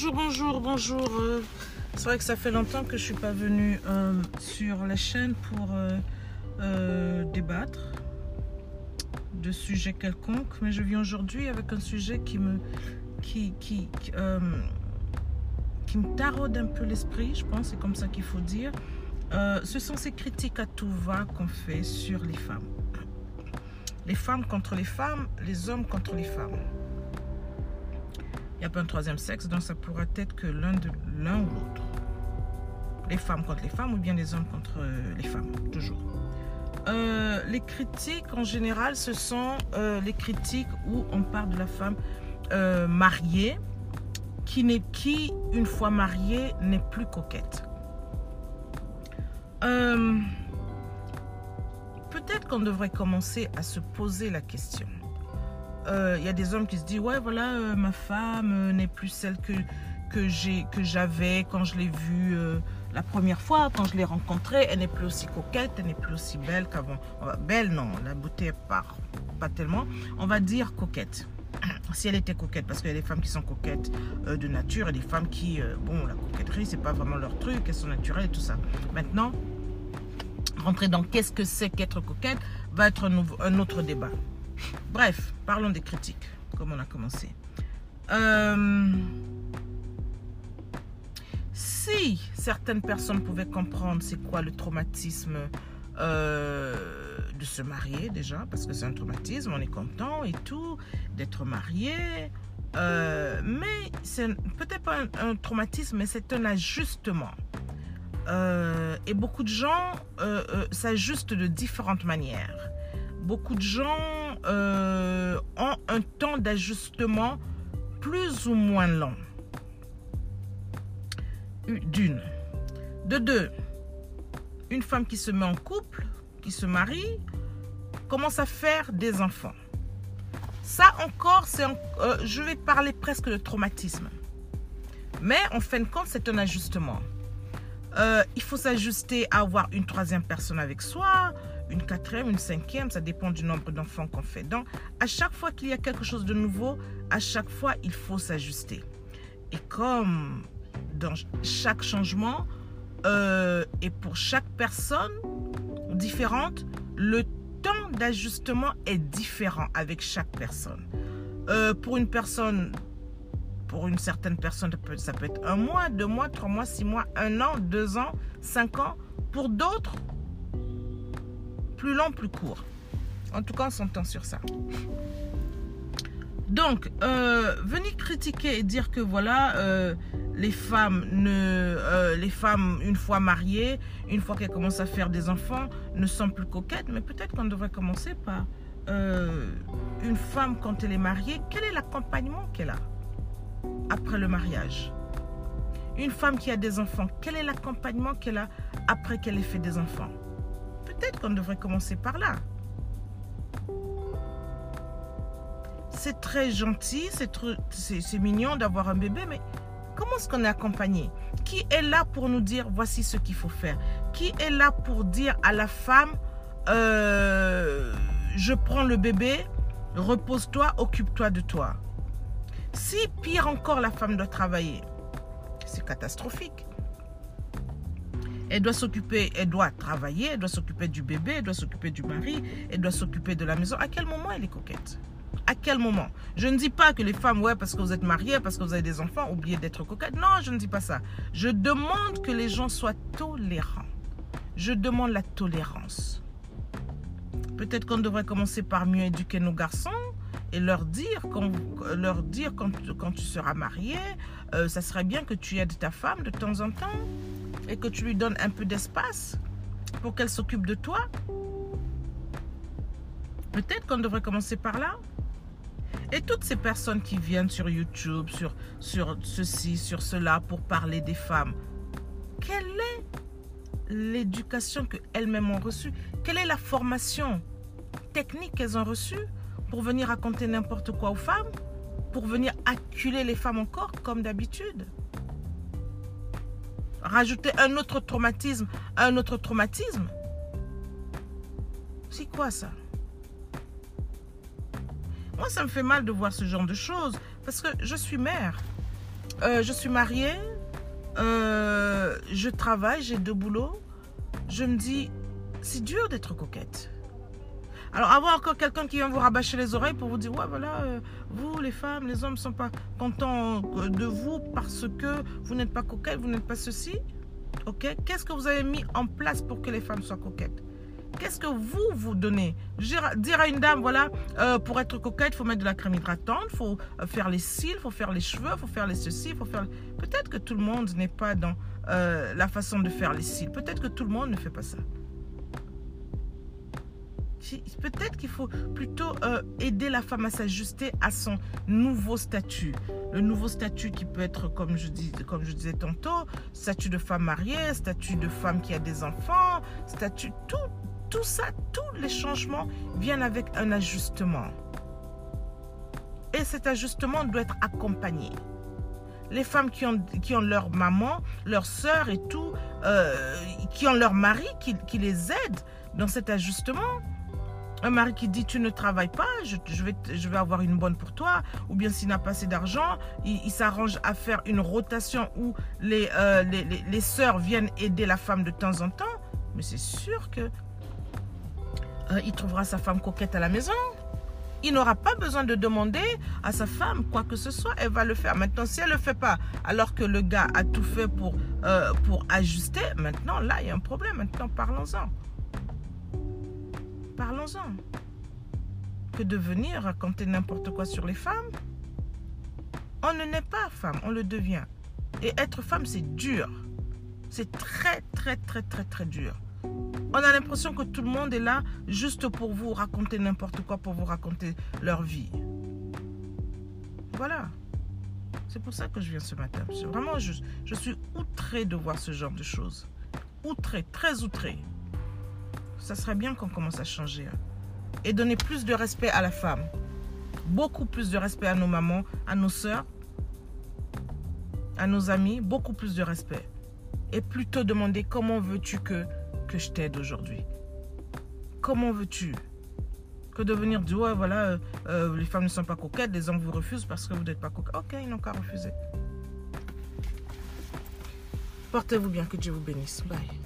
bonjour, bonjour, bonjour. Euh, c'est vrai que ça fait longtemps que je suis pas venue euh, sur la chaîne pour euh, débattre de sujets quelconques, mais je viens aujourd'hui avec un sujet qui me qui qui qui me taraude un peu l'esprit, je pense, c'est comme ça qu'il faut dire. ce sont ces critiques à tout va qu'on fait sur les femmes. Les femmes contre les femmes, les hommes contre les femmes. N'y a pas un troisième sexe, donc ça pourrait être que l'un de l'un ou l'autre. Les femmes contre les femmes ou bien les hommes contre euh, les femmes, toujours. Euh, les critiques en général, ce sont euh, les critiques où on parle de la femme mariée qui, n'est, qui, une fois mariée, n'est plus coquette. peut-être qu'on devrait commencer à se poser la question il euh, y a des hommes qui se disent ouais voilà euh, ma femme euh, n'est plus celle que que j'avais quand je l'ai vue la première fois quand je l'ai rencontrée. Elle n'est plus aussi coquette elle n'est plus aussi belle qu'avant. Belle non la beauté part pas tellement. On va dire coquette. Si elle était coquette parce qu'il y a des femmes qui sont coquettes de nature et des femmes qui bon la coquetterie c'est pas vraiment leur truc elles sont naturelles et tout ça. Maintenant rentrer dans qu'est-ce que c'est qu'être coquette va être un autre débat Bref, parlons des critiques, comme on a commencé. Euh, si certaines personnes pouvaient comprendre c'est quoi le traumatisme euh, de se marier déjà, parce que c'est un traumatisme, on est content et tout, d'être marié. Euh, mais c'est peut-être pas un, traumatisme, mais c'est un ajustement. et beaucoup de gens s'ajustent de différentes manières. Beaucoup de gens euh, ont un temps d'ajustement plus ou moins long. D'une. De deux, une femme qui se met en couple, qui se marie, commence à faire des enfants. Ça encore, c'est euh, je vais parler presque de traumatisme. Mais en fin de compte, c'est un ajustement. Euh, il faut s'ajuster à avoir une troisième personne avec soi, une quatrième, une cinquième, ça dépend du nombre d'enfants qu'on fait. Donc, à chaque fois qu'il y a quelque chose de nouveau, à chaque fois, il faut s'ajuster. Et comme dans chaque changement, euh, et pour chaque personne différente, le temps d'ajustement est différent avec chaque personne. Euh, pour une personne, pour une certaine personne, ça peut être un mois, deux mois, trois mois, six mois, un an, deux ans, cinq ans. Pour d'autres, plus long, plus court. En tout cas, on s'entend sur ça. Donc, euh, venir critiquer et dire que voilà, euh, les femmes ne, euh, les femmes une fois mariées, une fois qu'elles commencent à faire des enfants, ne sont plus coquettes. Mais peut-être qu'on devrait commencer par une femme quand elle est mariée, quel est l'accompagnement qu'elle a après le mariage? Une femme qui a des enfants, quel est l'accompagnement qu'elle a après qu'elle ait fait des enfants? Qu'on devrait commencer par là. C'est très gentil, c'est mignon d'avoir un bébé, mais comment est-ce qu'on est accompagné? Qui est là pour nous dire voici ce qu'il faut faire? Qui est là pour dire à la femme euh, je prends le bébé, repose-toi, occupe-toi de toi? Si pire encore la femme doit travailler, c'est catastrophique. Elle doit s'occuper, elle doit travailler, elle doit s'occuper du bébé, elle doit s'occuper du mari, elle doit s'occuper de la maison. À quel moment elle est coquette? À quel moment? Je ne dis pas que les femmes, ouais, parce que vous êtes mariées, parce que vous avez des enfants, oubliez d'être coquette. Non, je ne dis pas ça. Je demande que les gens soient tolérants. Je demande la tolérance. Peut-être qu'on devrait commencer par mieux éduquer nos garçons et leur dire quand, leur dire quand, quand tu seras marié, euh, ça serait bien que tu aides ta femme de temps en temps et que tu lui donnes un peu d'espace pour qu'elle s'occupe de toi, peut-être qu'on devrait commencer par là. Et toutes ces personnes qui viennent sur YouTube, sur, sur ceci, sur cela, pour parler des femmes, quelle est l'éducation qu'elles-mêmes ont reçue? Quelle est la formation technique qu'elles ont reçue pour venir raconter n'importe quoi aux femmes Pour venir acculer les femmes encore comme d'habitude? Rajouter un autre traumatisme un autre traumatisme. C'est quoi ça? Moi, ça me fait mal de voir ce genre de choses parce que je suis mère. euh, je suis mariée, euh, je travaille, j'ai deux boulots. Je me dis, c'est dur d'être coquette. Alors, avoir encore quelqu'un qui vient vous rabâcher les oreilles pour vous dire, ouais, voilà, euh, vous, les femmes, les hommes ne sont pas contents de vous parce que vous n'êtes pas coquette, vous n'êtes pas ceci. Ok Qu'est-ce que vous avez mis en place pour que les femmes soient coquettes? Qu'est-ce que vous vous donnez? Dire à une dame, voilà, euh, pour être coquette, il faut mettre de la crème hydratante, il faut euh, faire les cils, il faut faire les cheveux, il faut faire les ceci, faut faire... Peut-être que tout le monde n'est pas dans la façon de faire les cils. Peut-être que tout le monde ne fait pas ça peut-être qu'il faut plutôt euh, aider la femme à s'ajuster à son nouveau statut. Le nouveau statut qui peut être, comme je, disais tantôt, statut de femme mariée, statut de femme qui a des enfants, statut, tout, tout ça, tous les changements viennent avec un ajustement. Et cet ajustement doit être accompagné. Les femmes qui ont, leur maman, leur soeur et tout, euh, qui ont leur mari qui, qui les aide dans cet ajustement, un mari qui dit tu ne travailles pas, je, vais, avoir une bonne pour toi, ou bien s'il n'a pas assez d'argent, il, s'arrange à faire une rotation où les, euh, les, sœurs viennent aider la femme de temps en temps, mais c'est sûr que euh, il trouvera sa femme coquette à la maison. Il n'aura pas besoin de demander à sa femme quoi que ce soit, elle va le faire. Maintenant, si elle ne le fait pas, alors que le gars a tout fait pour, euh, pour ajuster, maintenant, là, il y a un problème. Maintenant, parlons-en. Parlons-en. Que de venir raconter n'importe quoi sur les femmes? On ne naît pas femme, on le devient. Et être femme, c'est dur. C'est très, très, très, très, très dur. On a l'impression que tout le monde est là juste pour vous raconter n'importe quoi, pour vous raconter leur vie. Voilà. C'est pour ça que je viens ce matin. Vraiment, je, je suis outré de voir ce genre de choses. Outré, très outré ça serait bien qu'on commence à changer. Hein. Et donner plus de respect à la femme. Beaucoup plus de respect à nos mamans, à nos soeurs, à nos amis. Beaucoup plus de respect. Et plutôt demander comment veux-tu que, que je t'aide aujourd'hui? Comment veux-tu que de venir dire, ouais, voilà, euh, euh, les femmes ne sont pas coquettes, les hommes vous refusent parce que vous n'êtes pas coquette. Ok, ils n'ont qu'à refuser. Portez-vous bien, que Dieu vous bénisse. Bye.